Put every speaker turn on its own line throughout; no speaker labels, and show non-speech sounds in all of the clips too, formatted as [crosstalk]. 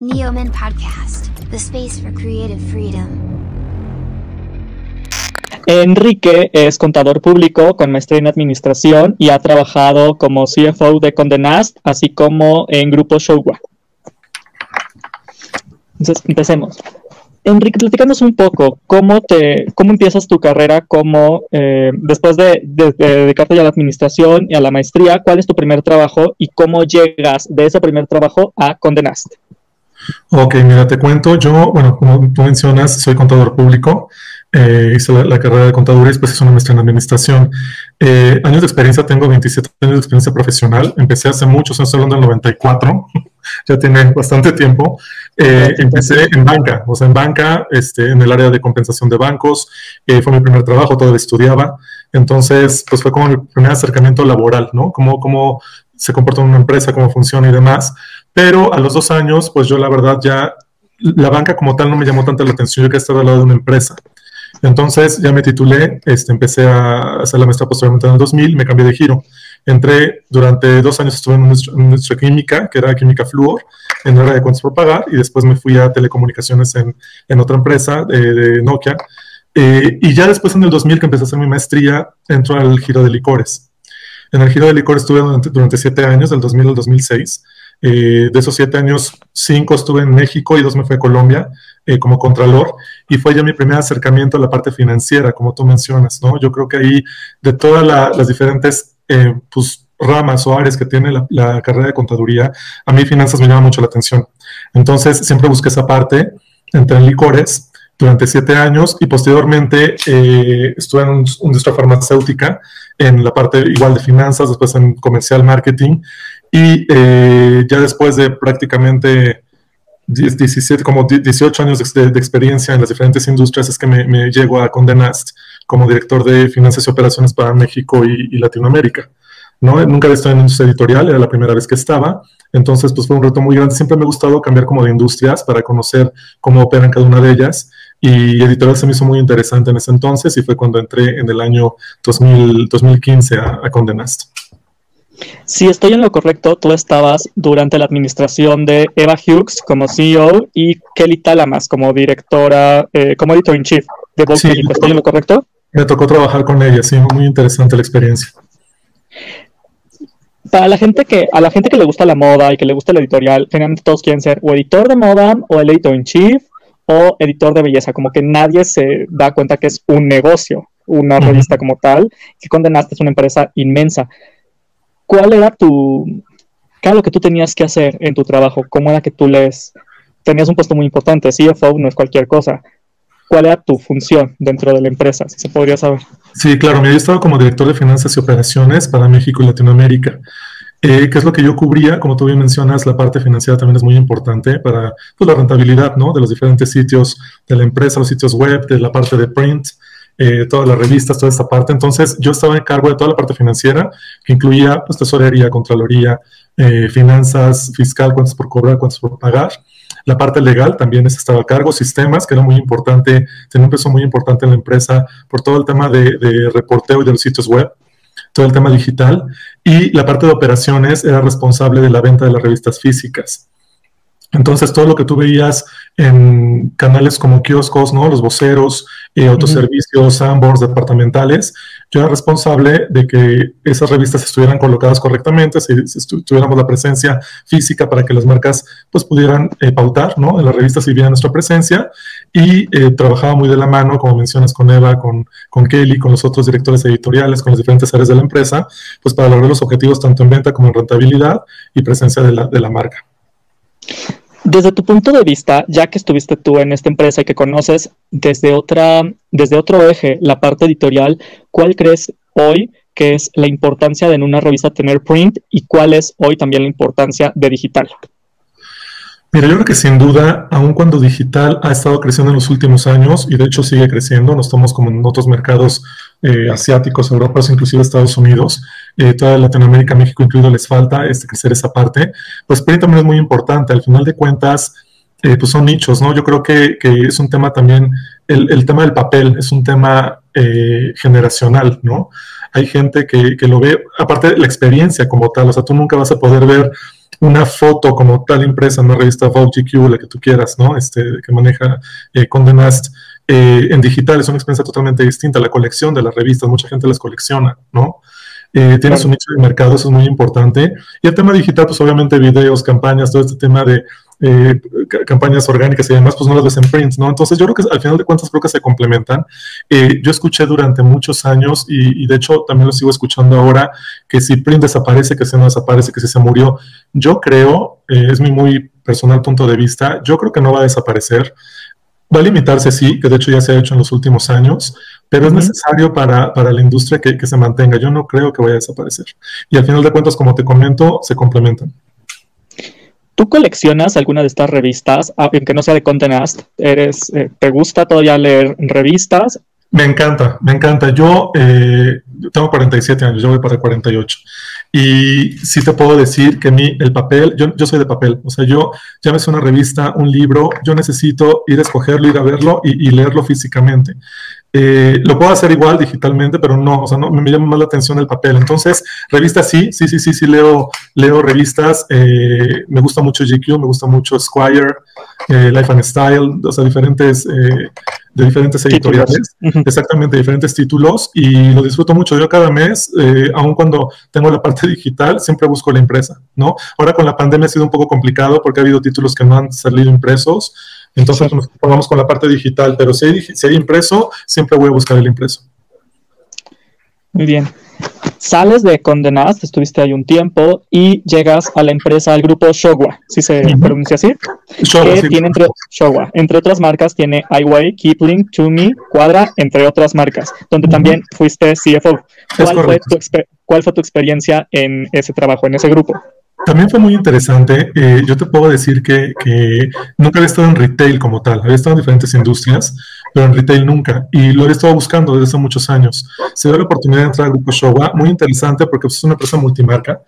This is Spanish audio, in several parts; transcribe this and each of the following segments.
Neoman Podcast, the space for creative freedom.
Enrique es contador público con maestría en administración y ha trabajado como CFO de Condenast, así como en Grupo Showa. Entonces, empecemos. Enrique, platícanos un poco, ¿cómo, te, cómo empiezas tu carrera como, eh, después de, de, de, dedicarte a la administración y a la maestría, cuál es tu primer trabajo y cómo llegas de ese primer trabajo a Condenast?
Ok, mira, te cuento, yo, bueno, como tú mencionas, soy contador público, eh, hice la, la, carrera de contaduría y después hice una maestría en administración. Eh, años de experiencia, tengo 27 años de experiencia profesional, empecé hace muchos años, estoy hablando del 94, [laughs] ya tiene bastante tiempo. Eh, empecé en banca, o sea, en banca, este, en el área de compensación de bancos, eh, fue mi primer trabajo, todavía estudiaba, entonces, pues fue como mi primer acercamiento laboral, ¿no? Cómo, cómo se comporta una empresa, cómo funciona y demás. Pero a los dos años, pues yo la verdad ya, la banca como tal no me llamó tanta la atención, yo que estaba al lado de una empresa. Entonces ya me titulé, este, empecé a hacer la maestría posteriormente en el 2000, me cambié de giro. Entré, durante dos años estuve en nuestra química, que era química flúor, en el área de cuentas por pagar, y después me fui a telecomunicaciones en, en otra empresa de, de Nokia. Eh, y ya después en el 2000 que empecé a hacer mi maestría, entró al giro de licores. En el giro de licores estuve durante, durante siete años, del 2000 al 2006. Eh, de esos siete años, cinco estuve en México y dos me fui a Colombia eh, como contralor y fue ya mi primer acercamiento a la parte financiera, como tú mencionas, ¿no? Yo creo que ahí de todas la, las diferentes eh, pues, ramas o áreas que tiene la, carrera de contaduría, a mí finanzas me llama mucho la atención. Entonces siempre busqué esa parte, entré en licores durante siete años y posteriormente estuve en un, una industria farmacéutica en la parte igual de finanzas, después en comercial marketing y eh, ya después de prácticamente 17, como 18 años de, experiencia en las diferentes industrias es que me, me llego a Condenast como director de finanzas y operaciones para México y, y Latinoamérica. ¿no? Nunca había estado en industria editorial, era la primera vez que estaba, entonces pues fue un reto muy grande. Siempre me ha gustado cambiar como de industrias para conocer cómo operan cada una de ellas y editorial se me hizo muy interesante en ese entonces y fue cuando entré en el año 2000, 2015 a, a Condenast.
Si estoy en lo correcto, tú estabas durante la administración de Eva Hughes como CEO y Kelly Talamas como directora, eh, como editor in chief de Vogue sí, México. ¿Estoy en lo correcto?
Me tocó trabajar con ella, sí, muy interesante la experiencia.
Para la gente que, a la gente que le gusta la moda y que le gusta el editorial, generalmente todos quieren ser o editor de moda o el editor in chief o editor de belleza, como que nadie se da cuenta que es un negocio, una uh -huh. revista como tal, que condenaste es una empresa inmensa. ¿Cuál era tu, qué era lo que tú tenías que hacer en tu trabajo? ¿Cómo era que tú les, tenías un puesto muy importante, CFO no es cualquier cosa. ¿Cuál era tu función dentro de la empresa, si se podría saber?
Sí, claro, yo estaba como director de finanzas y operaciones para México y Latinoamérica. Eh, ¿Qué es lo que yo cubría? Como tú bien mencionas, la parte financiera también es muy importante para pues, la rentabilidad ¿no? de los diferentes sitios de la empresa, los sitios web, de la parte de print, eh, todas las revistas, toda esta parte. Entonces, yo estaba en cargo de toda la parte financiera, que incluía pues, tesorería, contraloría, eh, finanzas, fiscal, cuentas por cobrar, cuentas por pagar. La parte legal también estaba a cargo, sistemas, que era muy importante, tenía un peso muy importante en la empresa por todo el tema de, de reporteo y de los sitios web todo el tema digital, y la parte de operaciones era responsable de la venta de las revistas físicas. Entonces, todo lo que tú veías en canales como kioscos, ¿no? Los voceros, eh, autoservicios, Sandboards, departamentales, yo era responsable de que esas revistas estuvieran colocadas correctamente, si, si tuviéramos la presencia física para que las marcas pues pudieran eh, pautar, ¿no? En las revistas y vieran nuestra presencia y eh, trabajaba muy de la mano, como mencionas, con Eva, con, con Kelly, con los otros directores editoriales, con las diferentes áreas de la empresa, pues para lograr los objetivos tanto en venta como en rentabilidad y presencia de la, de la marca.
Desde tu punto de vista, ya que estuviste tú en esta empresa y que conoces desde, otra, desde otro eje la parte editorial, ¿cuál crees hoy que es la importancia de en una revista tener print y cuál es hoy también la importancia de digital?
Mira, yo creo que sin duda, aun cuando digital ha estado creciendo en los últimos años y de hecho sigue creciendo, no estamos como en otros mercados eh, asiáticos, europeos, inclusive Estados Unidos, eh, toda Latinoamérica, México incluido, les falta este, crecer esa parte, pues print también es muy importante. Al final de cuentas, eh, pues son nichos, ¿no? Yo creo que, que es un tema también, el, el, tema del papel es un tema eh, generacional, ¿no? Hay gente que, que, lo ve, aparte de la experiencia como tal, o sea, tú nunca vas a poder ver una foto como tal impresa en una revista Vogue GQ, la que tú quieras, ¿no? Este, que maneja eh, Condé Nast, eh, en digital es una experiencia totalmente distinta. La colección de las revistas, mucha gente las colecciona, ¿no? Eh, tiene su nicho de mercado, eso es muy importante. Y el tema digital, pues obviamente videos, campañas, todo este tema de eh, campañas orgánicas y demás, pues no las ves en print, ¿no? Entonces yo creo que al final de cuentas creo que se complementan. Eh, yo escuché durante muchos años y, de hecho también lo sigo escuchando ahora, que si print desaparece, que si no desaparece, que si se murió. Yo creo, eh, es mi muy personal punto de vista, yo creo que no va a desaparecer. Va a limitarse, sí, que de hecho ya se ha hecho en los últimos años, pero es necesario para, para la industria que, que, se mantenga. Yo no creo que vaya a desaparecer. Y al final de cuentas, como te comento, se complementan.
¿Tú coleccionas alguna de estas revistas, aunque no sea de Content Eres, eh, ¿Te gusta todavía leer revistas?
Me encanta, me encanta. Yo eh, tengo 47 años, yo voy para 48. Y sí te puedo decir que a mí el papel, yo, yo soy de papel, o sea, yo llámese una revista, un libro, yo necesito ir a escogerlo, ir a verlo y, y leerlo físicamente. Eh, lo puedo hacer igual digitalmente, pero no, o sea, no, me llama más la atención el papel. Entonces, revistas sí, sí, sí, sí, sí, leo, leo revistas. Eh, me gusta mucho GQ, me gusta mucho Squire, eh, Life and Style, o sea, diferentes, de diferentes editoriales, exactamente, diferentes títulos, y lo disfruto mucho. Yo cada mes, aun cuando tengo la parte [laughs] digital, siempre busco la impresa, ¿no? Ahora con la pandemia ha sido un poco complicado porque ha habido títulos que no han salido impresos, entonces nos vamos con la parte digital, pero si hay, impreso, siempre voy a buscar el impreso.
Muy bien. Sales de Condenadas, estuviste ahí un tiempo y llegas a la empresa, al grupo Showa, si se pronuncia así. Showa, que tiene entre, Showa, entre otras marcas, tiene iWay, Kipling, Tumi, Cuadra, entre otras marcas, donde también fuiste CFO. ¿Cuál fue, tu, ¿Cuál fue tu experiencia en ese trabajo, en ese grupo?
También fue muy interesante. Eh, yo te puedo decir que, que, nunca había estado en retail como tal. Había estado en diferentes industrias, pero en retail nunca. Y lo había estado buscando desde hace muchos años. Se dio la oportunidad de entrar al grupo Showa. Muy interesante porque es una empresa multimarca.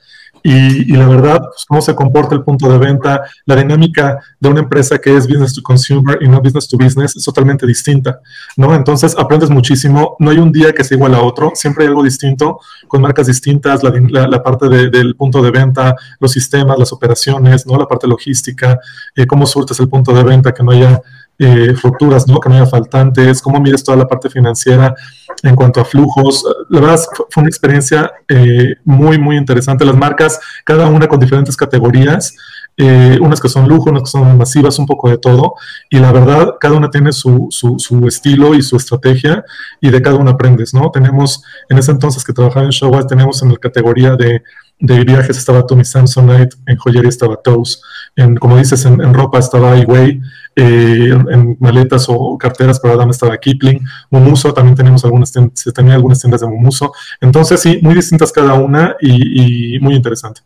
Y, la verdad, pues, cómo se comporta el punto de venta, la dinámica de una empresa que es business to consumer y no business to business es totalmente distinta, ¿no? Entonces aprendes muchísimo, no hay un día que sea igual a otro, siempre hay algo distinto, con marcas distintas, la, parte del punto de venta, los sistemas, las operaciones, ¿no? La parte logística, eh, cómo surtes el punto de venta, que no haya eh, rupturas, ¿no? que no haya faltantes, cómo mides toda la parte financiera en cuanto a flujos. La verdad fue una experiencia eh, muy, muy interesante. Las marcas, cada una con diferentes categorías, eh, unas que son lujo, unas que son masivas, un poco de todo. Y la verdad, cada una tiene su, su, estilo y su estrategia y de cada una aprendes, ¿no? Tenemos, en ese entonces que trabajaba en Showwise, tenemos en la categoría de de viajes estaba Tommy Samsonite, en joyería estaba Toes, en, como dices, en, ropa estaba Iway, eh, en, maletas o carteras para dama estaba Kipling, Mumuso, también tenemos algunas, se tenía algunas tiendas de Mumuso. Entonces, sí, muy distintas cada una y, muy interesante.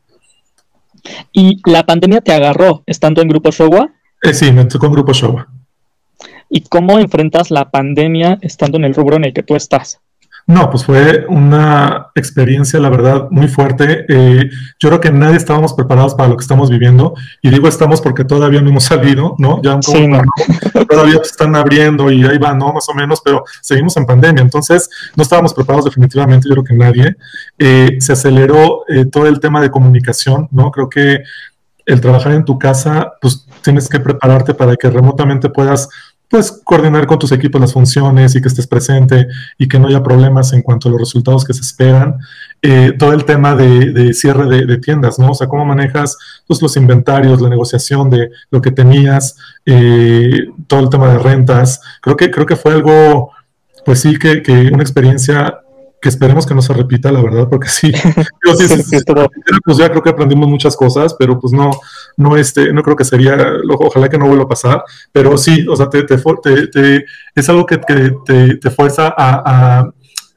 ¿Y la pandemia te agarró estando en Grupo Showa?
Eh, sí, me tocó en Grupo Showa.
¿Y cómo enfrentas la pandemia estando en el rubro en el que tú estás?
No, pues fue una experiencia, la verdad, muy fuerte. Eh, yo creo que nadie estábamos preparados para lo que estamos viviendo. Y digo estamos porque todavía no hemos salido, ¿no? Ya todavía están abriendo y ahí va, ¿no? Más o menos, pero seguimos en pandemia. Entonces, no estábamos preparados definitivamente, yo creo que nadie. Eh, se aceleró eh, todo el tema de comunicación, ¿no? Creo que el trabajar en tu casa, pues tienes que prepararte para que remotamente puedas pues coordinar con tus equipos las funciones y que estés presente y que no haya problemas en cuanto a los resultados que se esperan. Eh, todo el tema de, cierre de, tiendas, ¿no? O sea, cómo manejas pues, los inventarios, la negociación de lo que tenías, eh, todo el tema de rentas. Creo que, creo que fue algo, pues sí, que, que una experiencia que esperemos que no se repita, la verdad, porque sí, [laughs] pues ya creo que aprendimos muchas cosas, pero pues no, no, este, no creo que sería, ojalá que no vuelva a pasar, pero sí, o sea, te, te, te, es algo que, que te, fuerza a,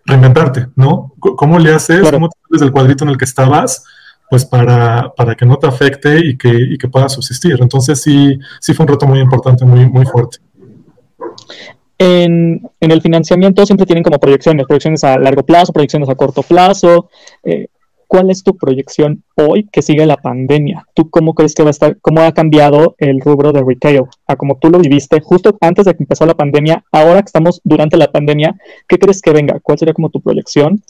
reinventarte, ¿no? ¿Cómo le haces? ¿Cómo te sales del cuadrito en el que estabas? Pues para, para que no te afecte y que, y que puedas subsistir. Entonces sí, sí fue un reto muy importante, muy, muy fuerte.
En, el financiamiento siempre tienen como proyecciones, proyecciones a largo plazo, proyecciones a corto plazo. Eh, ¿Cuál es tu proyección hoy que sigue la pandemia? ¿Tú cómo crees que va a estar, cómo ha cambiado el rubro de retail a como tú lo viviste justo antes de que empezó la pandemia, ahora que estamos durante la pandemia, ¿qué crees que venga? ¿Cuál sería como tu proyección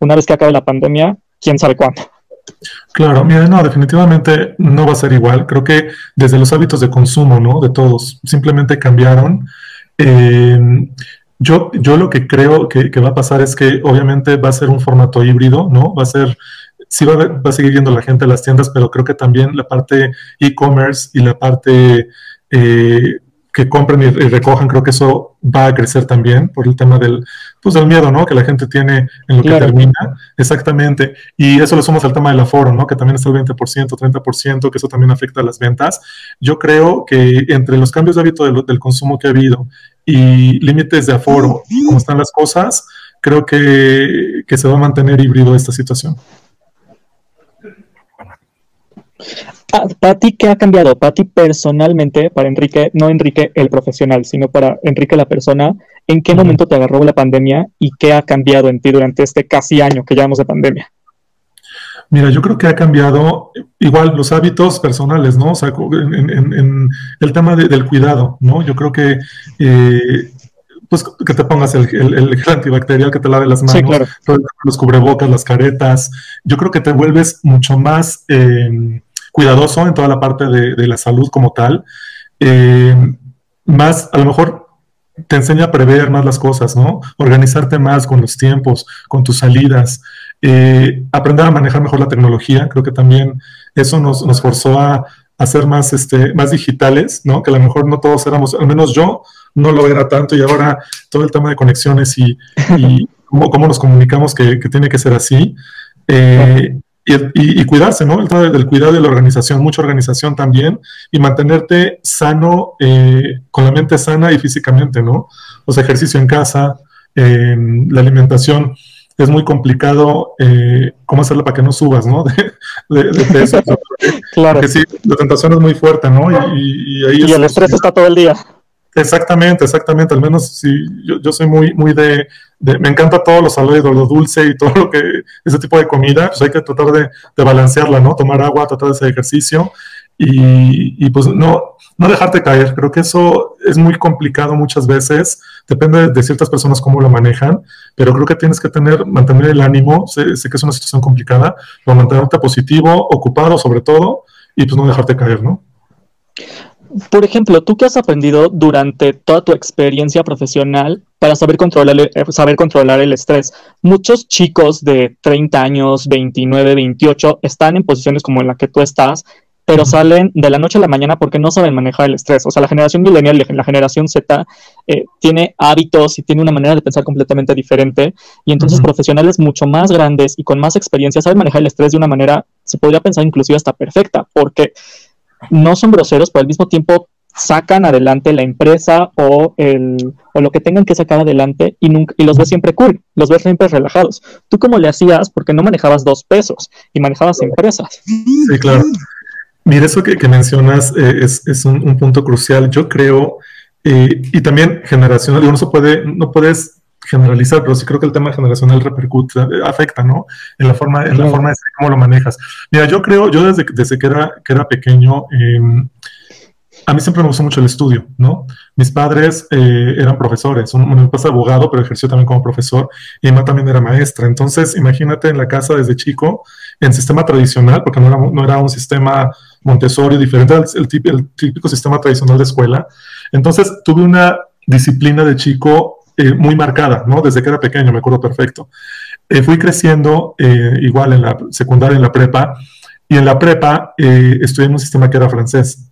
una vez que acabe la pandemia? ¿Quién sabe cuándo?
Claro, mira, no, definitivamente no va a ser igual. Creo que desde los hábitos de consumo, ¿no? De todos, simplemente cambiaron. Eh, yo, yo lo que creo que, va a pasar es que obviamente va a ser un formato híbrido, ¿no? Va a ser, sí va a, va a seguir yendo la gente a las tiendas, pero creo que también la parte e-commerce y la parte eh, que compren y, recojan, creo que eso va a crecer también por el tema del, pues, del miedo, ¿no? Que la gente tiene en lo que termina. Exactamente. Y eso lo sumamos al tema del aforo, ¿no? Que también está el 20%, 30%, que eso también afecta a las ventas. Yo creo que entre los cambios de hábito del, consumo que ha habido y límites de aforo, como están las cosas, creo que, que se va a mantener híbrido esta situación. [laughs]
para ti, ¿qué ha cambiado? Para ti personalmente, para Enrique, no Enrique el profesional, sino para Enrique la persona, ¿en qué momento te agarró la pandemia y qué ha cambiado en ti durante este casi año que llevamos de pandemia?
Mira, yo creo que ha cambiado igual los hábitos personales, ¿no? O sea, en, el tema del cuidado, ¿no? Yo creo que, eh, pues, que te pongas el, el, gel antibacterial, que te lave las manos, los cubrebocas, las caretas. Yo creo que te vuelves mucho más... Eh, cuidadoso en toda la parte de, la salud como tal. Eh, más, a lo mejor te enseña a prever más las cosas, ¿no? Organizarte más con los tiempos, con tus salidas, eh, aprender a manejar mejor la tecnología. Creo que también eso nos, forzó a, a, ser más, este, más digitales, ¿no? Que a lo mejor no todos éramos, al menos yo no lo era tanto y ahora todo el tema de conexiones y, [laughs] cómo, nos comunicamos que, tiene que ser así. Eh, y, cuidarse, ¿no? El del cuidado de la organización, mucha organización también, y mantenerte sano, eh, con la mente sana y físicamente, ¿no? O sea, ejercicio en casa, em, la alimentación. Es muy complicado eh, cómo hacerla para que no subas, ¿no? [laughs] De, de, peso. [laughs] claro. Porque sí, la tentación es muy fuerte, ¿no? Y,
ahí y el estrés está todo el día.
Exactamente, exactamente. Al menos sí, yo, yo soy muy, muy de, me encanta todo lo salado, lo dulce y todo lo que, ese tipo de comida, pues hay que tratar de, de balancearla, ¿no? Tomar agua, tratar de hacer ejercicio y, pues no, no dejarte caer. Creo que eso es muy complicado muchas veces, depende de ciertas personas cómo lo manejan, pero creo que tienes que tener, mantener el ánimo, sé, sé que es una situación complicada, pero mantenerte positivo, ocupado sobre todo, y pues no dejarte caer, ¿no?
Por ejemplo, tú qué has aprendido durante toda tu experiencia profesional para saber controlar, eh, saber controlar el estrés. Muchos chicos de 30 años, 29, 28 están en posiciones como en la que tú estás, pero salen de la noche a la mañana porque no saben manejar el estrés. O sea, la generación millennial, la generación Z, eh, tiene hábitos y tiene una manera de pensar completamente diferente. Y entonces profesionales mucho más grandes y con más experiencia saben manejar el estrés de una manera, se podría pensar inclusive hasta perfecta, porque no son groseros, pero al mismo tiempo sacan adelante la empresa o, el, o lo que tengan que sacar adelante y, nunca, y los ves siempre cool, los ves siempre relajados. ¿Tú cómo le hacías? Porque no manejabas dos pesos y manejabas empresas.
Sí, claro. Mira, eso que, mencionas eh, es, un, punto crucial. Yo creo, eh, y también generacional, no se puede, no puedes generalizar, pero sí creo que el tema generacional repercute, afecta, ¿no? En la forma, en la forma de cómo lo manejas. Mira, yo creo, yo desde, desde que, era, que era pequeño, em, a mí siempre me gustó mucho el estudio, ¿no? Mis padres eh, eran profesores, uno mi papá es abogado, pero ejerció también como profesor, y mi mamá también era maestra. Entonces, imagínate en la casa desde chico, en sistema tradicional, porque no era, no era un sistema Montessori diferente al el, el típico sistema tradicional de escuela. Entonces, tuve una disciplina de chico eh, muy marcada, ¿no? Desde que era pequeño, me acuerdo perfecto. Eh, fui creciendo eh, igual en la secundaria, en la prepa, y en la prepa estudié en un sistema que era francés.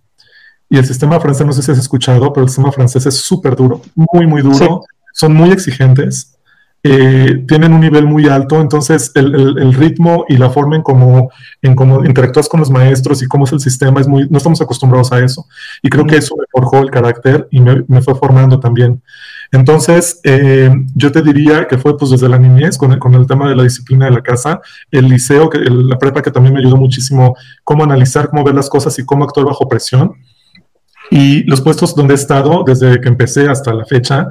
Y el sistema francés, no sé si has escuchado, pero el sistema francés es súper duro, muy, muy duro. Son muy exigentes. tienen un nivel muy alto, entonces el, el, ritmo y la forma en cómo, en cómo interactúas con los maestros y cómo es el sistema es muy, no estamos acostumbrados a eso. Y creo que eso me forjó el carácter y me, me fue formando también. Entonces, eh, yo te diría que fue pues desde la niñez con el, con el tema de la disciplina de la casa, el liceo, que, la prepa que también me ayudó muchísimo cómo analizar, cómo ver las cosas y cómo actuar bajo presión. Y los puestos donde he estado desde que empecé hasta la fecha,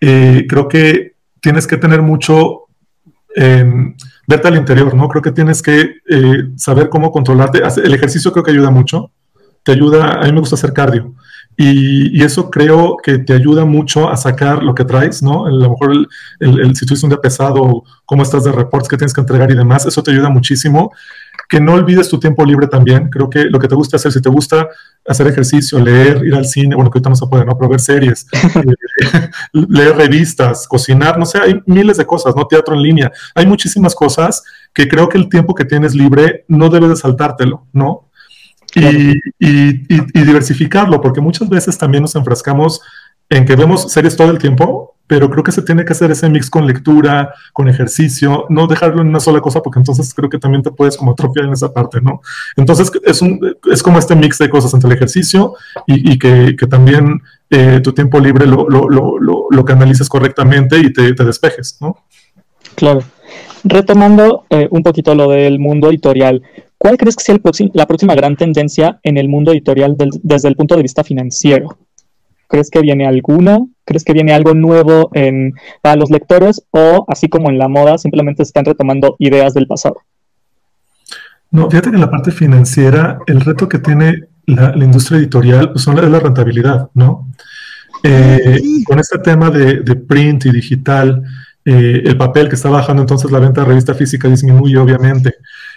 eh, creo que tienes que tener mucho, eh, verte al interior, ¿no? Creo que tienes que eh, saber cómo controlarte. El ejercicio creo que ayuda mucho, te ayuda, a mí me gusta hacer cardio. Y, eso creo que te ayuda mucho a sacar lo que traes, ¿no? A lo mejor el, el, si tuviste un día pesado, cómo estás de reportes que tienes que entregar y demás, eso te ayuda muchísimo. que no olvides tu tiempo libre también. Creo que lo que te gusta hacer, si te gusta hacer ejercicio, leer, ir al cine, bueno, que ahorita no se puede, ¿no? Pero ver series, [laughs] eh, leer revistas, cocinar, no sé, hay miles de cosas, ¿no? Teatro en línea. Hay muchísimas cosas que creo que el tiempo que tienes libre no debes de saltártelo, ¿no? Y, y, diversificarlo, porque muchas veces también nos enfrascamos en que vemos series todo el tiempo, pero creo que se tiene que hacer ese mix con lectura, con ejercicio, no dejarlo en una sola cosa, porque entonces creo que también te puedes como atrofiar en esa parte, ¿no? Entonces es, un, es como este mix de cosas entre el ejercicio y, que, que, también eh, tu tiempo libre lo, lo, lo, lo, canalices correctamente y te, te despejes, ¿no?
Claro. Retomando eh, un poquito lo del mundo editorial, ¿cuál crees que sea el la próxima gran tendencia en el mundo editorial desde el punto de vista financiero? ¿Crees que viene alguna? ¿Crees que viene algo nuevo en, para los lectores? ¿O así como en la moda, simplemente están retomando ideas del pasado?
No, fíjate que en la parte financiera, el reto que tiene la, industria editorial pues, son es la rentabilidad, ¿no? Eh, con este tema de, print y digital, eh, el papel que está bajando, entonces la venta de revista física disminuye, obviamente.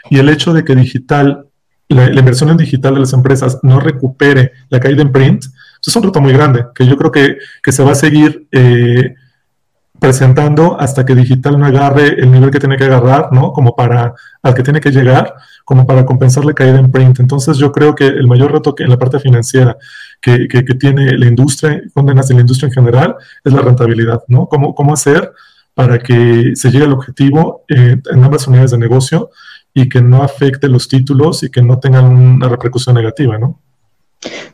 Y el hecho de que digital, la, inversión en digital de las empresas no recupere la caída en print, es un reto muy grande que yo creo que, se va a seguir eh, presentando hasta que digital no agarre el nivel que tiene que agarrar, ¿no? Como para, al que tiene que llegar, como para compensar la caída en print. Entonces yo creo que el mayor reto que en la parte financiera que, tiene la industria, condenas de la industria en general, es la rentabilidad, ¿no? ¿Cómo, cómo hacer para que se llegue al objetivo eh, en ambas unidades de negocio y que no afecte los títulos y que no tengan una repercusión negativa, ¿no?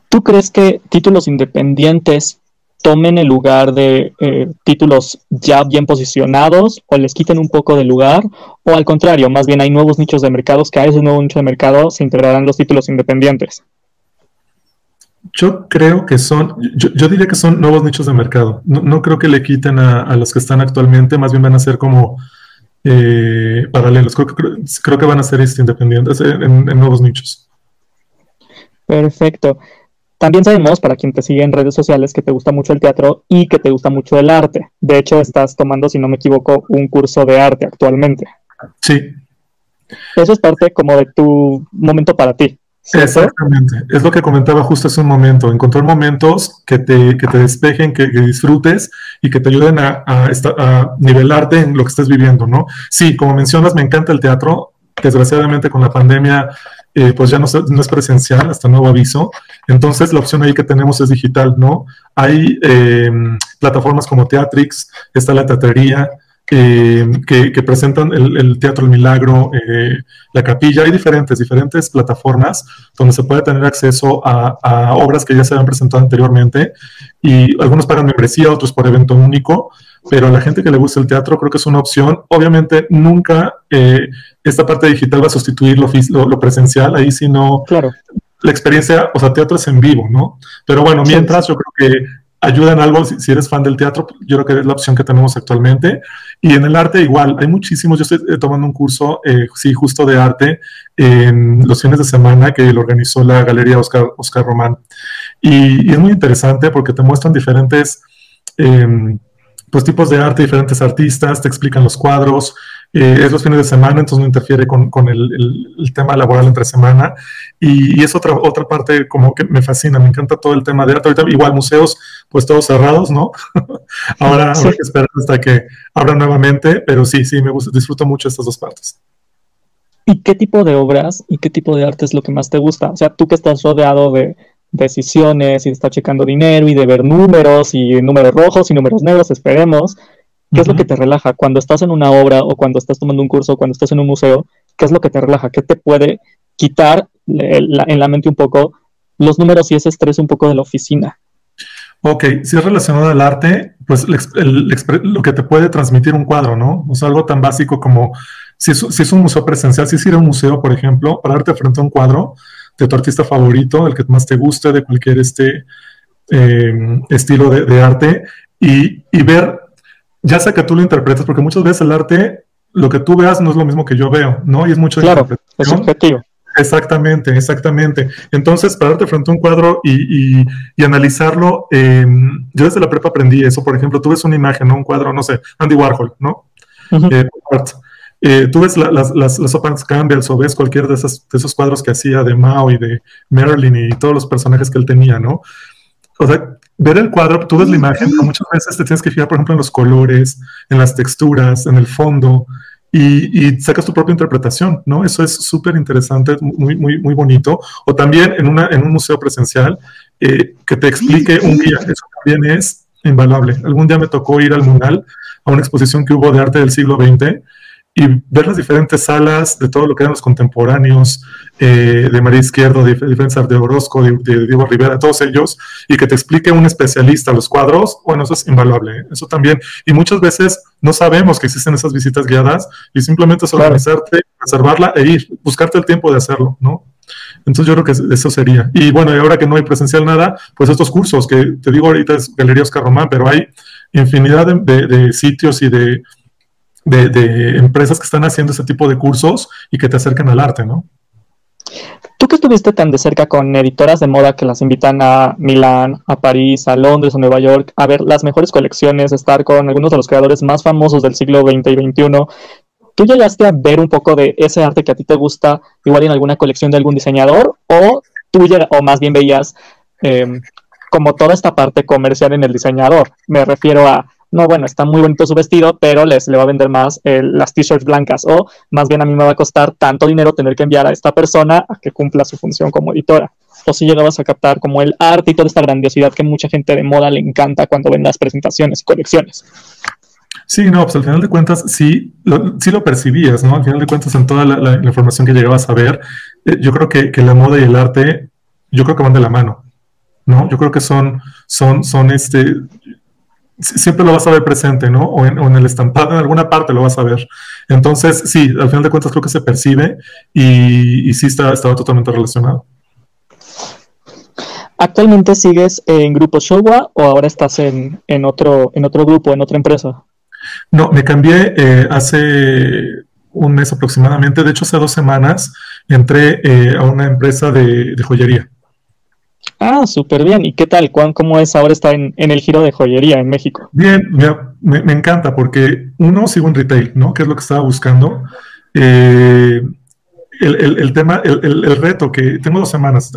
¿Tú crees que títulos independientes tomen el lugar de eh, títulos ya bien posicionados o les quiten un poco de lugar? ¿O al contrario, más bien hay nuevos nichos de mercados que a ese nuevo nicho de mercado se integrarán los títulos independientes?
Yo creo que son, yo, diría que son nuevos nichos de mercado. No, creo que le quiten a, los que están actualmente, más bien van a ser como eh, paralelos. Creo que, creo, que van a ser este, independientes en nuevos nichos.
Perfecto. También sabemos, para quien te sigue en redes sociales, que te gusta mucho el teatro y que te gusta mucho el arte. De hecho, estás tomando, si no me equivoco, un curso de arte actualmente.
Sí.
Eso es parte como de tu momento para ti.
Exactamente. Es lo que comentaba justo hace un momento. Encontrar momentos que te, que te despejen, que, disfrutes y que te ayuden a, a, nivelarte en lo que estés viviendo, ¿no? Sí, como mencionas, me encanta el teatro. Desgraciadamente con la pandemia eh, pues ya no, es presencial hasta nuevo aviso. Entonces la opción ahí que tenemos es digital, ¿no? Hay eh, plataformas como Teatrix, está la teatrería, eh, que, presentan el, Teatro El Milagro, la capilla, hay diferentes, diferentes plataformas donde se puede tener acceso a, a, obras que ya se habían presentado anteriormente y algunos pagan membresía, otros por evento único, pero a la gente que le gusta el teatro creo que es una opción. Obviamente nunca eh, esta parte digital va a sustituir lo, lo, presencial, ahí sí no...
Claro.
La experiencia, o sea, teatro es en vivo, ¿no? Pero bueno, mientras yo creo que ayuda en algo, si, eres fan del teatro, yo creo que es la opción que tenemos actualmente. Y en el arte igual, hay muchísimos, yo estoy eh, tomando un curso, eh, sí, justo de arte, en los fines de semana que lo organizó la Galería Oscar, Oscar Román. Y, es muy interesante porque te muestran diferentes... Eh, pues tipos de arte, diferentes artistas, te explican los cuadros, eh, es los fines de semana, entonces no interfiere con, con el, el, tema laboral entre semana. Y, es otra, otra parte como que me fascina, me encanta todo el tema de arte. Ahorita igual museos, pues todos cerrados, ¿no? [laughs] Ahora hay que esperar hasta que abran nuevamente, pero sí, sí, me gusta, disfruto mucho estas dos partes.
¿Y qué tipo de obras y qué tipo de arte es lo que más te gusta? O sea, tú que estás rodeado de, decisiones y de estar checando dinero y de ver números y números rojos y números negros, esperemos. ¿Qué es lo que te relaja cuando estás en una obra o cuando estás tomando un curso o cuando estás en un museo? ¿Qué es lo que te relaja? ¿Qué te puede quitar en la mente un poco los números y ese estrés un poco de la oficina?
Ok, si es relacionado al arte, pues lo que te puede transmitir un cuadro, ¿no? O sea, algo tan básico como si es, si es un museo presencial, si es ir a un museo, por ejemplo, para darte frente a un cuadro, de tu artista favorito, el que más te guste, de cualquier este, eh, estilo de, arte, y, ver, ya sea que tú lo interpretes, porque muchas veces el arte, lo que tú veas no es lo mismo que yo veo, ¿no? Y es mucho
Claro, es objetivo.
Exactamente, exactamente. Entonces, pararte frente a un cuadro y, analizarlo, em, yo desde la prepa aprendí eso. Por ejemplo, tú ves una imagen, ¿no? un cuadro, no sé, Andy Warhol, ¿no? eh, tú ves las, las, las Campbell o ves cualquier de, esos, de esos cuadros que hacía de Mao y de Marilyn y todos los personajes que él tenía, ¿no? O sea, ver el cuadro, tú ves la imagen, pero muchas veces te tienes que fijar, por ejemplo, en los colores, en las texturas, en el fondo, y, sacas tu propia interpretación, ¿no? Eso es súper interesante, muy, muy, muy bonito. O también en, una, en un museo presencial, eh, que te explique un guía, eso también es invaluable. Algún día me tocó ir al Munal a una exposición que hubo de arte del siglo XX y ver las diferentes salas de todo lo que eran los contemporáneos eh, de María Izquierdo, de, de de Orozco, de, Diego Rivera, todos ellos, y que te explique un especialista los cuadros, bueno, eso es invaluable, ¿eh? eso también. Y muchas veces no sabemos que existen esas visitas guiadas y simplemente es organizarte, reservarla e ir, buscarte el tiempo de hacerlo, ¿no? Entonces yo creo que eso sería. Y bueno, y ahora que no hay presencial nada, pues estos cursos que te digo ahorita es Galería Oscar Román, pero hay infinidad de sitios y de de, empresas que están haciendo ese tipo de cursos y que te acercan al arte, ¿no?
Tú que estuviste tan de cerca con editoras de moda que las invitan a Milán, a París, a Londres, a Nueva York, a ver las mejores colecciones, estar con algunos de los creadores más famosos del siglo XX y XXI, ¿tú llegaste a ver un poco de ese arte que a ti te gusta, igual en alguna colección de algún diseñador? ¿O tú, o más bien veías em, como toda esta parte comercial en el diseñador? Me refiero a no, bueno, está muy bonito su vestido, pero les le va a vender más eh, las t-shirts blancas o más bien a mí me va a costar tanto dinero tener que enviar a esta persona a que cumpla su función como editora. O si llegabas a captar como el arte y toda esta grandiosidad que mucha gente de moda le encanta cuando ven las presentaciones y colecciones.
Sí, no, pues al final de cuentas sí lo, sí lo percibías, ¿no? Al final de cuentas en toda la, información que llegabas a ver, eh, yo creo que, que, la moda y el arte, yo creo que van de la mano, ¿no? Yo creo que son, son, son este, siempre lo vas a ver presente, ¿no? O en, el estampado, en alguna parte lo vas a ver. Entonces, sí, al final de cuentas creo que se percibe y, sí está, estaba totalmente relacionado.
¿Actualmente sigues en Grupo Showa o ahora estás en, otro, en otro grupo, en otra empresa?
No, me cambié eh, hace un mes aproximadamente, de hecho hace dos semanas entré eh, a una empresa de joyería.
Ah, súper bien. ¿Y qué tal? ¿Cómo es ahora estar en, el giro de joyería en México?
Bien, me, encanta porque uno sigo en retail, ¿no? Que es lo que estaba buscando. Eh, el, tema, el, reto que tengo dos semanas,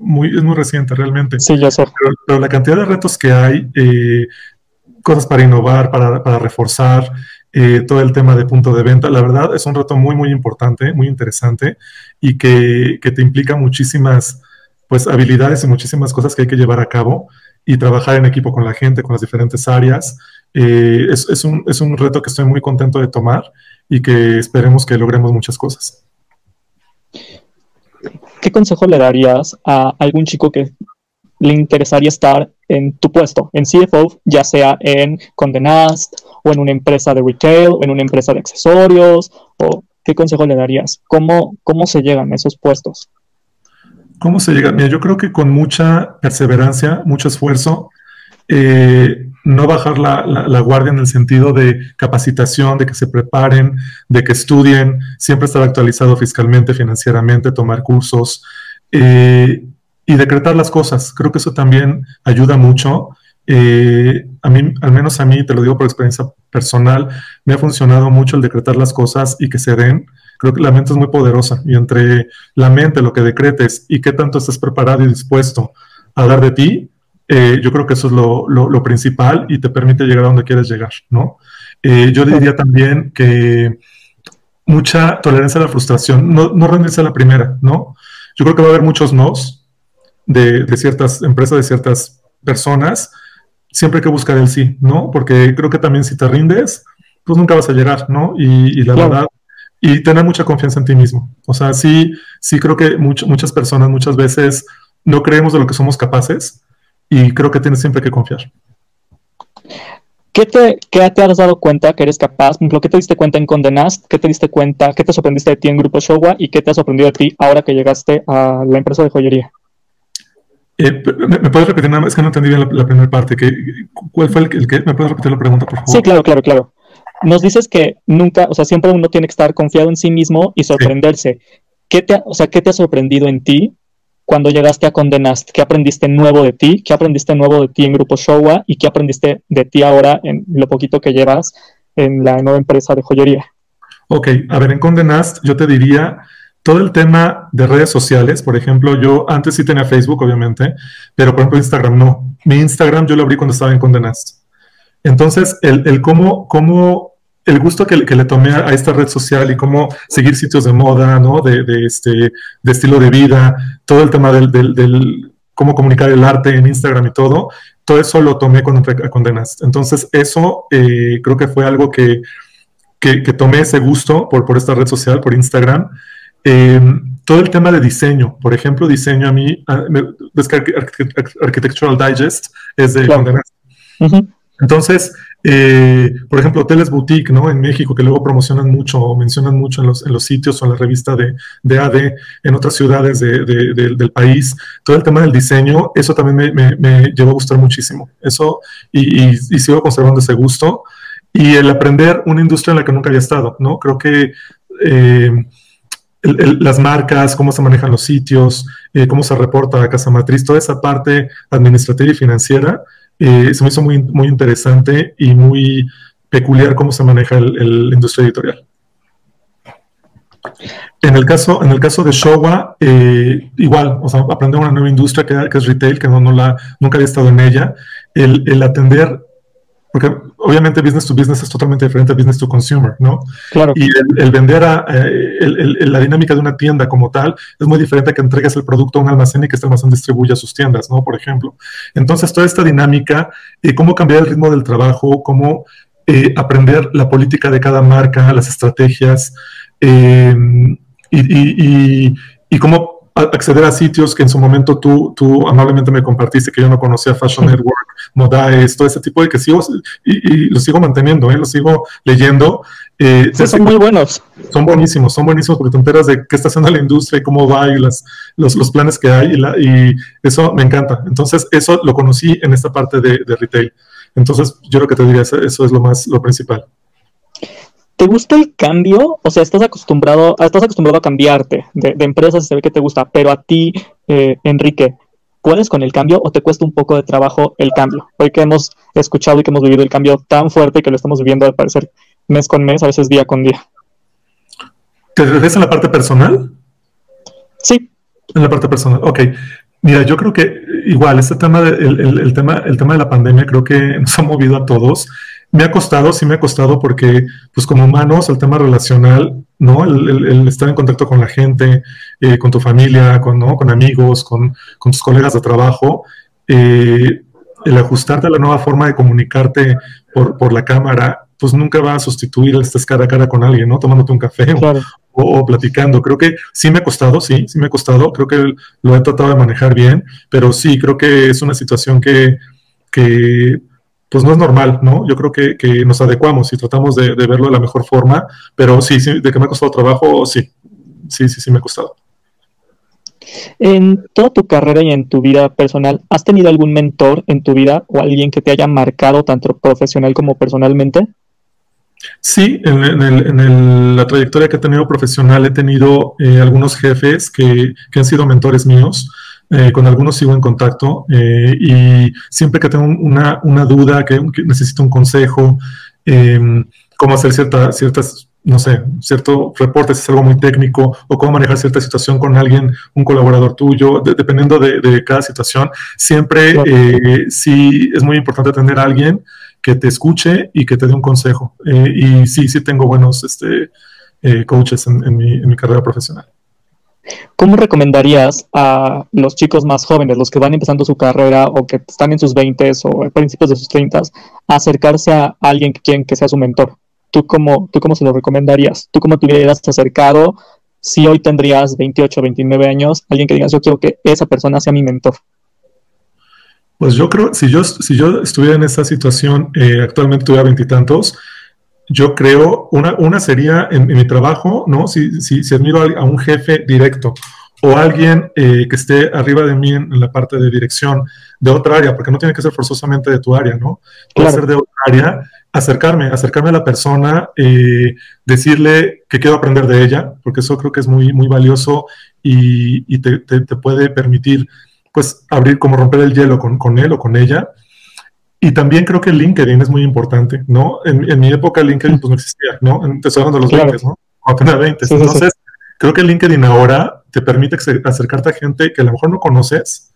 muy, es muy reciente realmente.
Sí, ya sé.
Pero, la cantidad de retos que hay, eh, cosas para innovar, para, reforzar, eh, todo el tema de punto de venta, la verdad es un reto muy, muy importante, muy interesante y que, que te implica muchísimas pues habilidades y muchísimas cosas que hay que llevar a cabo y trabajar en equipo con la gente, con las diferentes áreas. Eh, es, un, es un reto que estoy muy contento de tomar y que esperemos que logremos muchas cosas.
¿Qué consejo le darías a algún chico que le interesaría estar en tu puesto, en CFO, ya sea en Condenast o en una empresa de retail o en una empresa de accesorios? ¿O qué consejo le darías? ¿Cómo, cómo se llegan a esos puestos?
¿Cómo se llega? Mira, yo creo que con mucha perseverancia, mucho esfuerzo, eh, no bajar la, guardia en el sentido de capacitación, de que se preparen, de que estudien, siempre estar actualizado fiscalmente, financieramente, tomar cursos eh, y decretar las cosas. Creo que eso también ayuda mucho. Eh, a mí, al menos a mí, te lo digo por experiencia personal, me ha funcionado mucho el decretar las cosas y que se den creo que la mente es muy poderosa y entre la mente, lo que decretes y qué tanto estás preparado y dispuesto a dar de ti, eh, yo creo que eso es lo, principal y te permite llegar a donde quieres llegar, ¿no? Eh, yo diría también que mucha tolerancia a la frustración, no, no rendirse a la primera, ¿no? Yo creo que va a haber muchos nos de, ciertas empresas, de ciertas personas, siempre hay que buscar el sí, ¿no? Porque creo que también si te rindes, pues nunca vas a llegar, ¿no? Y, la verdad, y tener mucha confianza en ti mismo. O sea, sí, sí creo que muchas personas muchas veces no creemos de lo que somos capaces y creo que tienes siempre que confiar.
¿Qué te, qué te has dado cuenta que eres capaz? Lo que te diste cuenta en Condenast, ¿qué te diste cuenta? ¿Qué te sorprendiste de ti en Grupo Showa? ¿Y qué te ha sorprendido de ti ahora que llegaste a la empresa de joyería?
Eh, ¿me, puedes repetir nada más? Es que no entendí bien la, primera parte. Que, ¿Cuál fue el, el que? ¿Me puedes repetir la pregunta, por favor?
Sí, claro, claro, claro nos dices que nunca, o sea, siempre uno tiene que estar confiado en sí mismo y sorprenderse. ¿Qué te, o sea, ¿qué te ha sorprendido en ti cuando llegaste a Condenast? ¿Qué aprendiste nuevo de ti? ¿Qué aprendiste nuevo de ti en Grupo Showa? ¿Y qué aprendiste de ti ahora en lo poquito que llevas en la nueva empresa de joyería?
Ok, a ver, en Condenast yo te diría todo el tema de redes sociales, por ejemplo, yo antes sí tenía Facebook, obviamente, pero por ejemplo Instagram no. Mi Instagram yo lo abrí cuando estaba en Condenast. Entonces, el, el cómo, cómo, el gusto que, que, le tomé a esta red social y cómo seguir sitios de moda, ¿no? De, de este, de estilo de vida, todo el tema del, del, del, cómo comunicar el arte en Instagram y todo, todo eso lo tomé cuando entré a Condenast. Entonces, eso eh, creo que fue algo que, que, que, tomé ese gusto por, por esta red social, por Instagram. Eh, todo el tema de diseño, por ejemplo, diseño a mí, a, Architectural Digest es de claro. uh -huh. Entonces, eh, por ejemplo, hoteles boutique, ¿no? En México, que luego promocionan mucho o mencionan mucho en los, en los sitios o en la revista de, de AD, en otras ciudades de, de, del país, todo el tema del diseño, eso también me, me, me llevó a gustar muchísimo. Eso, y, y, y, sigo conservando ese gusto. Y el aprender una industria en la que nunca había estado, ¿no? Creo que eh, el, el, las marcas, cómo se manejan los sitios, eh, cómo se reporta a Casa Matriz, toda esa parte administrativa y financiera, eh, se me hizo muy, muy interesante y muy peculiar cómo se maneja la industria editorial. En el caso, en el caso de Showa, eh, igual, o sea, aprender una nueva industria que, es retail, que no, no, la, nunca había estado en ella, el, el atender obviamente business to business es totalmente diferente a business to consumer, ¿no?
Claro.
Y el, el vender a eh, el, el, la dinámica de una tienda como tal es muy diferente a que entregues el producto a un almacén y que este almacén distribuya sus tiendas, ¿no? Por ejemplo. Entonces, toda esta dinámica, eh, cómo cambiar el ritmo del trabajo, cómo eh, aprender la política de cada marca, las estrategias, y, y, y, y cómo acceder a sitios que en su momento tú, tú amablemente me compartiste, que yo no conocía, Fashion. Network, Modaes, todo ese tipo de que sigo y, y lo sigo manteniendo, ¿eh? lo sigo leyendo.
Eh, sí, son muy buenos.
Son buenísimos, son buenísimos porque te enteras de qué está haciendo la industria y cómo va y las, los, los planes que hay y, la, y, eso me encanta. Entonces, eso lo conocí en esta parte de, de retail. Entonces, yo lo que te diría, eso, eso es lo más, lo principal.
¿Te gusta el cambio? O sea, estás acostumbrado, estás acostumbrado a cambiarte de, de empresas y se ve que te gusta, pero a ti, eh, Enrique, ¿puedes con el cambio o te cuesta un poco de trabajo el cambio? Hoy que hemos escuchado y que hemos vivido el cambio tan fuerte que lo estamos viviendo al parecer mes con mes, a veces día con día.
¿Te refieres a la parte personal?
Sí.
En la parte personal, ok. Mira, yo creo que igual este tema, de, el, el, el, tema, el tema de la pandemia creo que [laughs] nos ha movido a todos me ha costado, sí me ha costado porque, pues como humanos, el tema relacional, ¿no? El, el, el estar en contacto con la gente, eh, con tu familia, con, ¿no? con amigos, con, con, tus colegas de trabajo, eh, el ajustarte a la nueva forma de comunicarte por, por, la cámara, pues nunca va a sustituir el estar cara a cara con alguien, ¿no? Tomándote un café claro. o, o, platicando. Creo que sí me ha costado, sí, sí me ha costado. Creo que lo he tratado de manejar bien, pero sí, creo que es una situación que, que pues no es normal, ¿no? Yo creo que, que nos adecuamos y tratamos de, de, verlo de la mejor forma, pero sí, sí, de que me ha costado trabajo, sí, sí, sí, sí me ha costado.
En toda tu carrera y en tu vida personal, ¿has tenido algún mentor en tu vida o alguien que te haya marcado tanto profesional como personalmente?
Sí, en, en, el, en el, la trayectoria que he tenido profesional he tenido eh, algunos jefes que, que, han sido mentores míos. Eh, con algunos sigo en contacto eh, y siempre que tengo una, una duda, que, que, necesito un consejo, eh, cómo hacer cierta, ciertas, no sé, cierto reporte, si es algo muy técnico, o cómo manejar cierta situación con alguien, un colaborador tuyo, de, dependiendo de, de, cada situación, siempre claro. sí es muy importante tener a alguien que te escuche y que te dé un consejo. y sí, sí tengo buenos este, coaches en, en, mi, en mi carrera profesional.
¿Cómo recomendarías a los chicos más jóvenes, los que van empezando su carrera o que están en sus 20 o a principios de sus 30, acercarse a alguien que quieren que sea su mentor? ¿Tú cómo, ¿Tú cómo se lo recomendarías? ¿Tú cómo te hubieras acercado si hoy tendrías 28 o 29 años, alguien que digas, yo quiero que esa persona sea mi mentor?
Pues yo creo, si yo, si yo estuviera en esa situación, eh, actualmente tuviera veintitantos, yo creo, una, una sería en, en, mi trabajo, ¿no? Si, si, si admiro a, un jefe directo o alguien eh, que esté arriba de mí en, en, la parte de dirección de otra área, porque no tiene que ser forzosamente de tu área, ¿no? Puede claro. ser de otra área, acercarme, acercarme a la persona, eh, decirle que quiero aprender de ella, porque eso creo que es muy, muy valioso y, y te, te, te, puede permitir, pues, abrir, como romper el hielo con, con él o con ella Y también creo que LinkedIn es muy importante, ¿no? En, mi época LinkedIn pues no existía, ¿no? Te estoy hablando de los 20, ¿no? Apenas 20. Entonces, creo que LinkedIn ahora te permite acercarte a gente que a lo mejor no conoces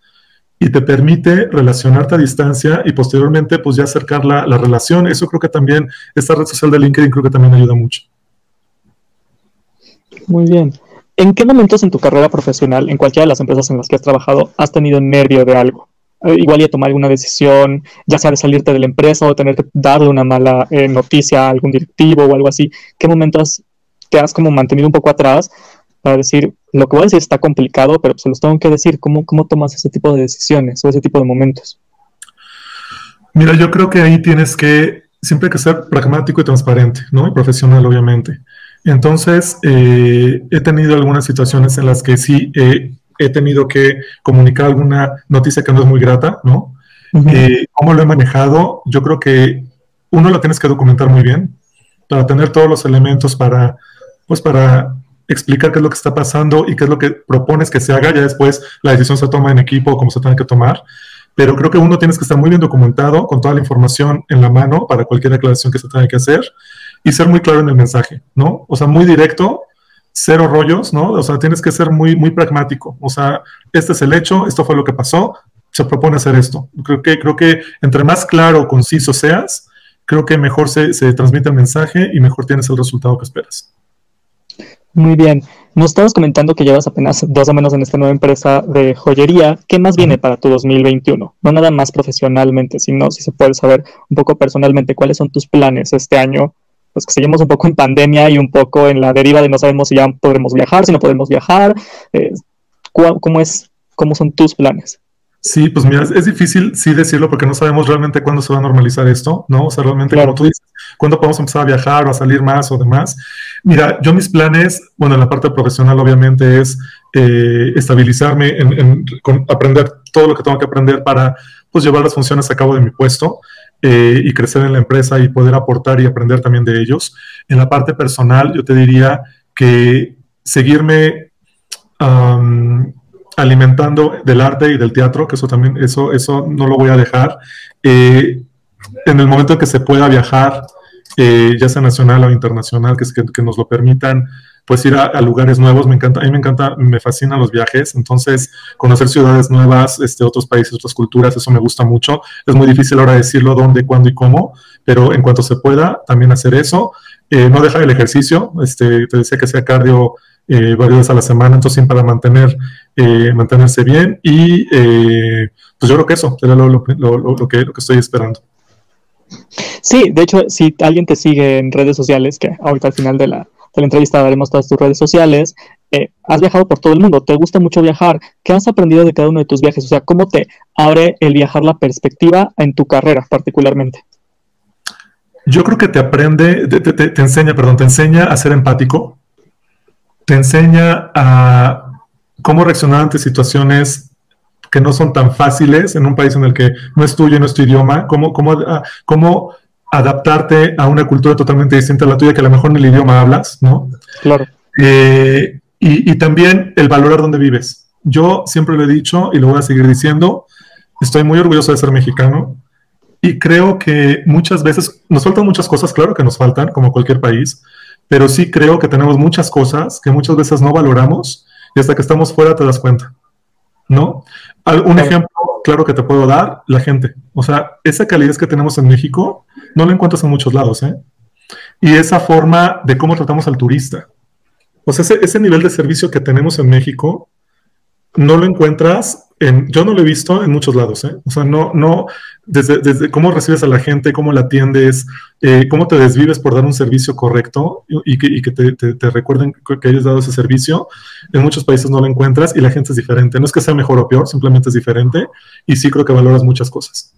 y te permite relacionarte a distancia y posteriormente pues ya acercar la, la relación. Eso creo que también, esta red social de LinkedIn creo que también ayuda mucho.
Muy bien. ¿En qué momentos en tu carrera profesional, en cualquiera de las empresas en las que has trabajado, has tenido nervio de algo? Eh, igual ya tomar alguna decisión, ya sea de salirte de la empresa o tener que darle una mala eh, noticia a algún directivo o algo así. ¿Qué momentos te has como mantenido un poco atrás para decir, lo que voy a decir está complicado, pero se los tengo que decir? ¿Cómo, cómo tomas ese tipo de decisiones o ese tipo de momentos?
Mira, yo creo que ahí tienes que, siempre hay que ser pragmático y transparente, ¿no? Y profesional, obviamente. Entonces, eh, he tenido algunas situaciones en las que sí he tenido que comunicar alguna noticia que no es muy grata, ¿no? Eh, ¿Cómo lo he manejado? Yo creo que uno lo tienes que documentar muy bien para tener todos los elementos para, pues para explicar qué es lo que está pasando y qué es lo que propones que se haga. Ya después la decisión se toma en equipo, como se tiene que tomar. Pero creo que uno tienes que estar muy bien documentado, con toda la información en la mano para cualquier declaración que se tenga que hacer y ser muy claro en el mensaje, ¿no? O sea, muy directo, cero rollos, ¿no? O sea, tienes que ser muy, muy pragmático. O sea, este es el hecho, esto fue lo que pasó, se propone hacer esto. Creo que, creo que entre más claro, conciso seas, creo que mejor se, se transmite el mensaje y mejor tienes el resultado que esperas.
Muy bien. Nos estabas comentando que llevas apenas dos o menos en esta nueva empresa de joyería. ¿Qué más viene para tu 2021? No nada más profesionalmente, sino si se puede saber un poco personalmente cuáles son tus planes este año pues que seguimos un poco en pandemia y un poco en la deriva de no sabemos si ya podremos viajar, si no podemos viajar. Eh, ¿cómo, es, ¿Cómo son tus planes?
Sí, pues mira, es difícil sí decirlo porque no sabemos realmente cuándo se va a normalizar esto, ¿no? O sea, realmente, como tú dices, cuándo podemos empezar a viajar o a salir más o demás. Mira, yo mis planes, bueno, en la parte profesional obviamente es eh, estabilizarme, en, aprender todo lo que tengo que aprender para, pues, llevar las funciones a cabo de mi puesto. Eh, y crecer en la empresa y poder aportar y aprender también de ellos. En la parte personal, yo te diría que seguirme alimentando del arte y del teatro, que eso también, eso, eso no lo voy a dejar. Eh, en el momento en que se pueda viajar, eh, ya sea nacional o internacional, que, que, que nos lo permitan, pues ir a, lugares nuevos, me encanta, a mí me encanta, me fascinan los viajes, entonces conocer ciudades nuevas, este, otros países, otras culturas, eso me gusta mucho. Es muy difícil ahora decirlo dónde, cuándo y cómo, pero en cuanto se pueda, también hacer eso. Eh, no dejar el ejercicio, este, te decía que sea cardio eh, varias veces a la semana, entonces para mantener, eh, mantenerse bien y pues yo creo que eso será lo, que, lo que estoy esperando.
Sí, de hecho, si alguien te sigue en redes sociales, que ahorita al final de la, de la entrevista daremos todas tus redes sociales. Eh, has viajado por todo el mundo, te gusta mucho viajar. ¿Qué has aprendido de cada uno de tus viajes? O sea, ¿cómo te abre el viajar la perspectiva en tu carrera particularmente?
Yo creo que te aprende, te, enseña, perdón, te enseña a ser empático, te enseña a cómo reaccionar ante situaciones que no son tan fáciles en un país en el que no es tuyo, no es tu idioma, cómo, cómo, ah, cómo adaptarte a una cultura totalmente distinta a la tuya, que a lo mejor en el idioma hablas, ¿no?
Claro.
Eh, y, también el valorar dónde vives. Yo siempre lo he dicho y lo voy a seguir diciendo, estoy muy orgulloso de ser mexicano y creo que muchas veces nos faltan muchas cosas, claro que nos faltan, como cualquier país, pero sí creo que tenemos muchas cosas que muchas veces no valoramos y hasta que estamos fuera te das cuenta, ¿no? Un ejemplo claro que te puedo dar, la gente. O sea, esa calidez que tenemos en México no la encuentras en muchos lados, ¿eh? Y esa forma de cómo tratamos al turista. O sea, ese, nivel de servicio que tenemos en México no lo encuentras en, yo no lo he visto en muchos lados, ¿eh? O sea, no, no, desde, desde cómo recibes a la gente, cómo la atiendes, eh, cómo te desvives por dar un servicio correcto y que, y que te, te, recuerden que hayas dado ese servicio. En muchos países no lo encuentras y la gente es diferente. No es que sea mejor o peor, simplemente es diferente y sí creo que valoras muchas cosas.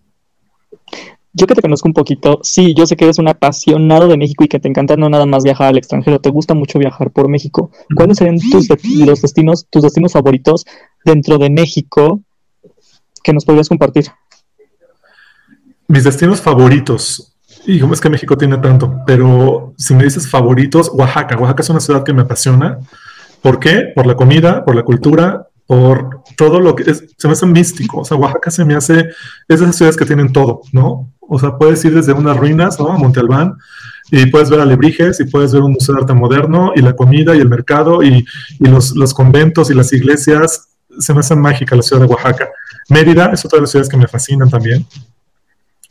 Yo que te conozco un poquito, sí, yo sé que eres un apasionado de México y que te encanta no nada más viajar al extranjero, te gusta mucho viajar por México. ¿Cuáles serían tus los destinos, tus destinos favoritos dentro de México que nos podrías compartir?
Mis destinos favoritos. Y es que México tiene tanto, pero si me dices favoritos, Oaxaca. Oaxaca es una ciudad que me apasiona. ¿Por qué? Por la comida, por la cultura, por todo lo que es, se me hace místico. O sea, Oaxaca se me hace, es de esas ciudades que tienen todo, ¿no? O sea, puedes ir desde unas ruinas, ¿no? A Monte Albán, y puedes ver alebrijes, y puedes ver un museo de arte moderno, y la comida, y el mercado, y, los, los, conventos y las iglesias. Se me hace mágica la ciudad de Oaxaca. Mérida es otra de las ciudades que me fascinan también.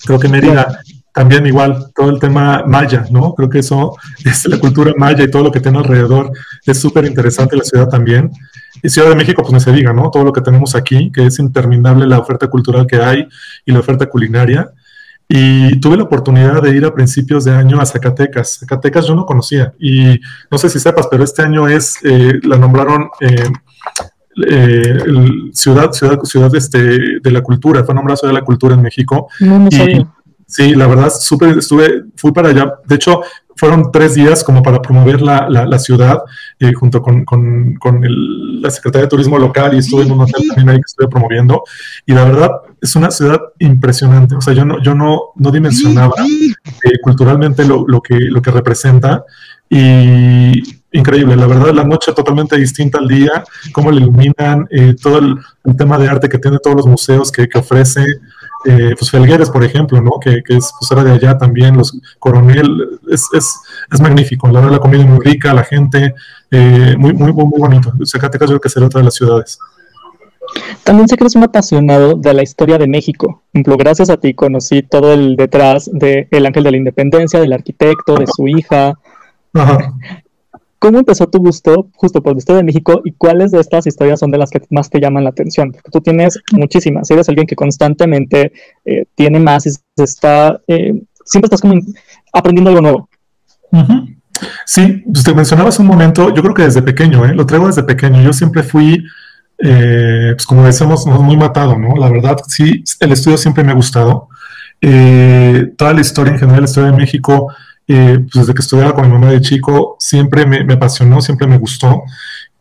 Creo que Mérida también igual, todo el tema maya, ¿no? Creo que eso [laughs] es la cultura maya y todo lo que tiene alrededor. Es súper interesante la ciudad también. Y Ciudad de México, pues no se diga, ¿no? Todo lo que tenemos aquí, que es interminable la oferta cultural que hay y la oferta culinaria. Y tuve la oportunidad de ir a principios de año a Zacatecas. Zacatecas yo no conocía y no sé si sepas, pero este año es, eh, la nombraron eh, eh, ciudad, ciudad, ciudad este, de la cultura, fue nombrada Ciudad de la Cultura en México.
No, no sabía.
Sí, la verdad, súper, estuve, fui para allá. De hecho, fueron tres días como para promover la, la, ciudad eh, junto con, con, con la Secretaría de Turismo local y estuve en un hotel también ahí que estuve promoviendo. Y la verdad, es una ciudad impresionante. O sea, yo no, yo no, no dimensionaba eh, culturalmente lo, lo, que, lo que representa. Y increíble, la verdad, la noche totalmente distinta al día, cómo le iluminan, eh, todo el, el, tema de arte que tiene todos los museos que, que ofrece eh, pues Felgueres, por ejemplo, ¿no? Que, que es, pues era de allá también, los coronel, es, es, es magnífico, la verdad la comida es muy rica, la gente, eh, muy, muy, muy, bonito. Zacatecas yo creo que será otra de las ciudades.
También sé que eres un apasionado de la historia de México. Gracias a ti conocí todo el detrás de El Ángel de la Independencia, del arquitecto, de su hija. Ajá. ¿Cómo empezó tu gusto justo por la historia de México y cuáles de estas historias son de las que más te llaman la atención? Porque tú tienes muchísimas, eres alguien que constantemente eh, tiene más y está, eh, siempre estás como aprendiendo algo nuevo.
Sí, pues te mencionabas un momento, yo creo que desde pequeño, ¿eh? lo traigo desde pequeño, yo siempre fui, pues como decimos, muy matado, ¿no? La verdad, sí, el estudio siempre me ha gustado. toda la historia en general, la historia de México, eh, pues desde que estudiaba con mi mamá de chico, siempre me, apasionó, siempre me gustó.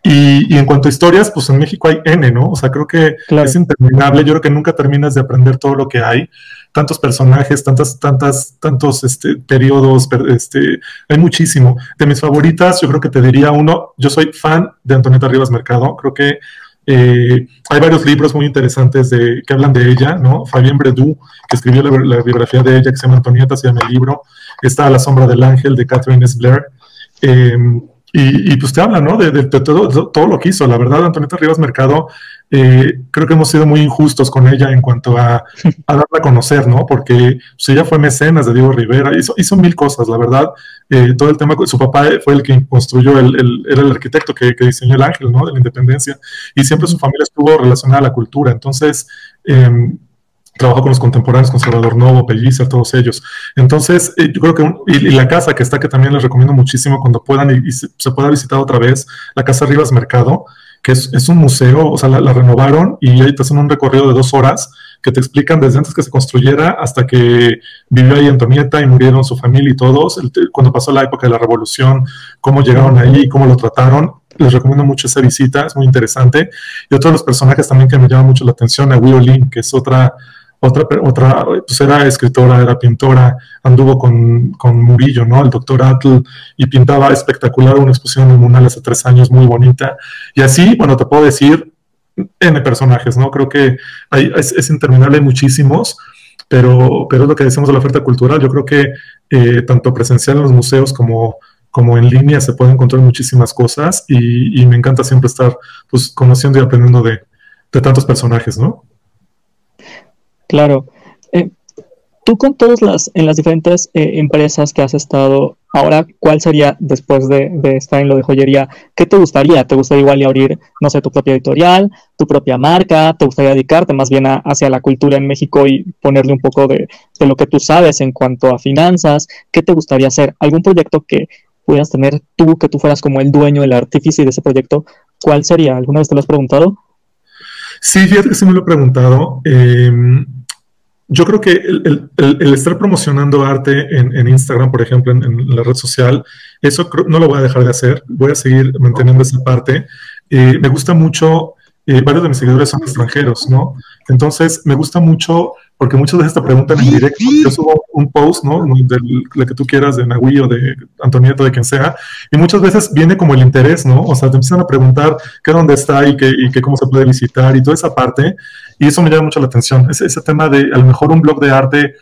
Y, en cuanto a historias, pues en México hay N, ¿no? O sea, creo que es interminable. Yo creo que nunca terminas de aprender todo lo que hay. Tantos personajes, tantas, tantas, tantos este, periodos, este, hay muchísimo. De mis favoritas, yo creo que te diría uno, yo soy fan de Antonieta Rivas Mercado. Creo que eh, hay varios libros muy interesantes de, que hablan de ella, ¿no? Fabien Bredou, que escribió la, biografía de ella, que se llama Antonieta, se llama el libro. Está A la sombra del ángel, de Catherine S. Blair. Eh, y, pues te habla, ¿no? De, todo, todo, lo que hizo. La verdad, Antonieta Rivas Mercado, eh, creo que hemos sido muy injustos con ella en cuanto a, a darla a conocer, ¿no? Porque pues, ella fue mecenas de Diego Rivera, hizo, hizo mil cosas, la verdad. Eh, todo el tema, su papá fue el que construyó, el, era el arquitecto que, diseñó el ángel, ¿no? De la independencia. Y siempre su familia estuvo relacionada a la cultura. Entonces, eh, trabajó con los contemporáneos, con Salvador Novo, Pellicer, todos ellos. Entonces, eh, yo creo que, y, la casa que está, que también les recomiendo muchísimo cuando puedan y, se, pueda visitar otra vez, la Casa Rivas Mercado, que es, un museo, o sea, la, renovaron y ahí te hacen un recorrido de dos horas que te explican desde antes que se construyera hasta que vivió ahí Antonieta y murieron su familia y todos, cuando pasó la época de la revolución, cómo llegaron ahí, cómo lo trataron. Les recomiendo mucho esa visita, es muy interesante. Y otro de los personajes también que me llama mucho la atención, a Lin, que es otra otra, otra pues era escritora, era pintora, anduvo con, con Murillo, ¿no? El doctor Atl, y pintaba espectacular una exposición en Munal hace tres años, muy bonita. Y así, bueno, te puedo decir N personajes, ¿no? Creo que hay, es, interminable, hay muchísimos, pero, pero es lo que decimos de la oferta cultural. Yo creo que eh, tanto presencial en los museos como, como en línea se pueden encontrar muchísimas cosas y, me encanta siempre estar pues, conociendo y aprendiendo de, de tantos personajes, ¿no?
Claro. Eh, tú con todas las, en las diferentes eh, empresas que has estado, ahora, ¿cuál sería después de, estar en lo de joyería? ¿Qué te gustaría? ¿Te gustaría igual abrir, no sé, tu propia editorial, tu propia marca? ¿Te gustaría dedicarte más bien hacia la cultura en México y ponerle un poco de, de lo que tú sabes en cuanto a finanzas? ¿Qué te gustaría hacer? ¿Algún proyecto que pudieras tener tú, que tú fueras como el dueño, el artífice de ese proyecto? ¿Cuál sería? ¿Alguna vez te lo has preguntado?
Sí, fíjate que sí me lo he preguntado. Eh, yo creo que el, estar promocionando arte en, Instagram, por ejemplo, en, la red social, eso no lo voy a dejar de hacer. Voy a seguir manteniendo esa parte. Eh, me gusta mucho, eh, varios de mis seguidores son extranjeros, ¿no? Entonces, me gusta mucho porque muchas veces te preguntan en directo, yo subo un post, ¿no? De lo que tú quieras, de Nahui o de Antonieta, de quien sea, y muchas veces viene como el interés, ¿no? O sea, te empiezan a preguntar qué dónde está y, qué, y qué, cómo se puede visitar y toda esa parte, y eso me llama mucho la atención, ese, ese tema de a lo mejor un blog de arte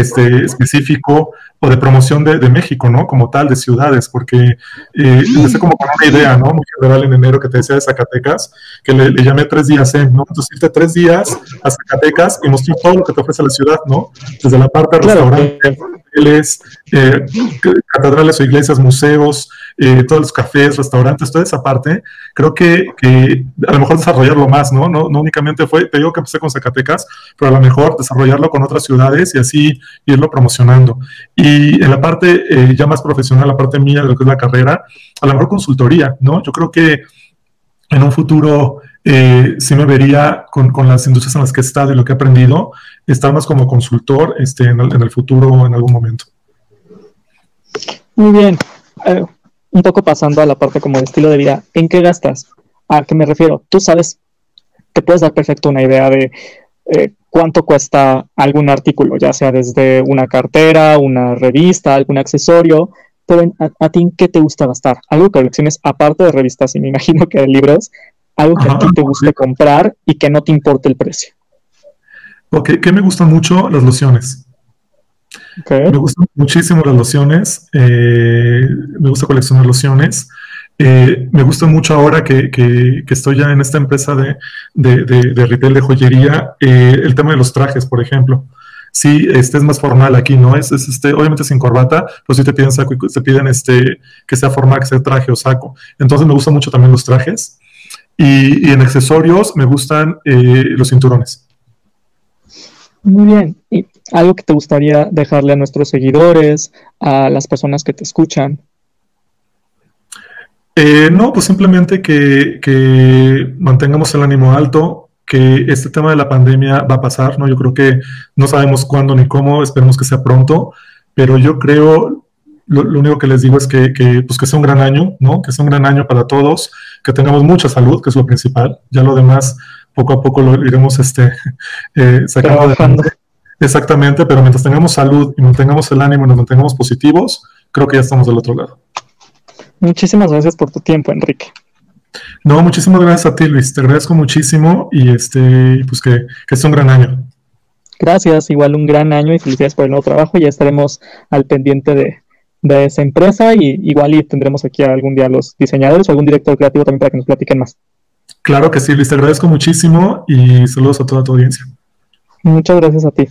este, específico o de promoción de, México, ¿no? Como tal, de ciudades, porque eh, empecé como con una idea, ¿no? Muy general en enero que te decía de Zacatecas, que le, llamé tres días en, ¿no? Entonces irte tres días a Zacatecas y mostrar todo lo que te ofrece la ciudad, ¿no? Desde la parte de restaurantes, hoteles, eh, catedrales o iglesias, museos, todos los cafés, restaurantes, toda esa parte, creo que, a lo mejor desarrollarlo más, ¿no? ¿no? Únicamente fue, te digo que empecé con Zacatecas, pero a lo mejor desarrollarlo con otras ciudades y así irlo promocionando. Y en la parte eh, ya más profesional, la parte mía de lo que es la carrera, a lo mejor consultoría, ¿no? Yo creo que en un futuro eh, sí me vería con, con, las industrias en las que he estado y lo que he aprendido, estar más como consultor este, en, el, en el futuro en algún momento.
Muy bien. Eh, un poco pasando a la parte como de estilo de vida, ¿en qué gastas? ¿A qué me refiero? Tú sabes, te puedes dar perfecto una idea de eh, cuánto cuesta algún artículo, ya sea desde una cartera, una revista, algún accesorio, pero a, ti, ¿qué te gusta gastar? Algo que colecciones aparte de revistas y me [laughs] imagino que de libros, algo que a ti te guste comprar y que no te importe el precio.
Ok, ¿qué me gustan mucho? Las lociones. Me gustan muchísimo las lociones, eh, me gusta coleccionar lociones. Eh, me gusta mucho ahora que, que, estoy ya en esta empresa de, de, de, retail de joyería, eh, el tema de los trajes, por ejemplo. Sí, este es más formal aquí, ¿no? Es, es este, obviamente sin corbata, pero sí te piden saco y te piden este, que sea formal, que sea traje o saco. Entonces me gustan mucho también los trajes. Y, y en accesorios me gustan los cinturones.
Muy bien. ¿Y algo que te gustaría dejarle a nuestros seguidores, a las personas que te escuchan?
Eh, no, pues simplemente que, mantengamos el ánimo alto, que este tema de la pandemia va a pasar, ¿no? Yo creo que no sabemos cuándo ni cómo, esperemos que sea pronto, pero yo creo, lo, único que les digo es que, pues que sea un gran año, ¿no? Que sea un gran año para todos, que tengamos mucha salud, que es lo principal, ya lo demás poco a poco lo iremos este, [laughs] eh, sacando Exactamente, pero mientras tengamos salud y mantengamos el ánimo y nos mantengamos positivos, creo que ya estamos del otro lado.
Muchísimas gracias por tu tiempo, Enrique.
No, muchísimas gracias a ti, Luis. Te agradezco muchísimo y este, pues que, que sea un gran año.
Gracias, igual un gran año y felicidades por el nuevo trabajo. Ya estaremos al pendiente de, de esa empresa y igual y tendremos aquí algún día los diseñadores o algún director creativo también para que nos platiquen más.
Claro que sí, Luis, te agradezco muchísimo y saludos a toda tu audiencia.
Muchas gracias a ti.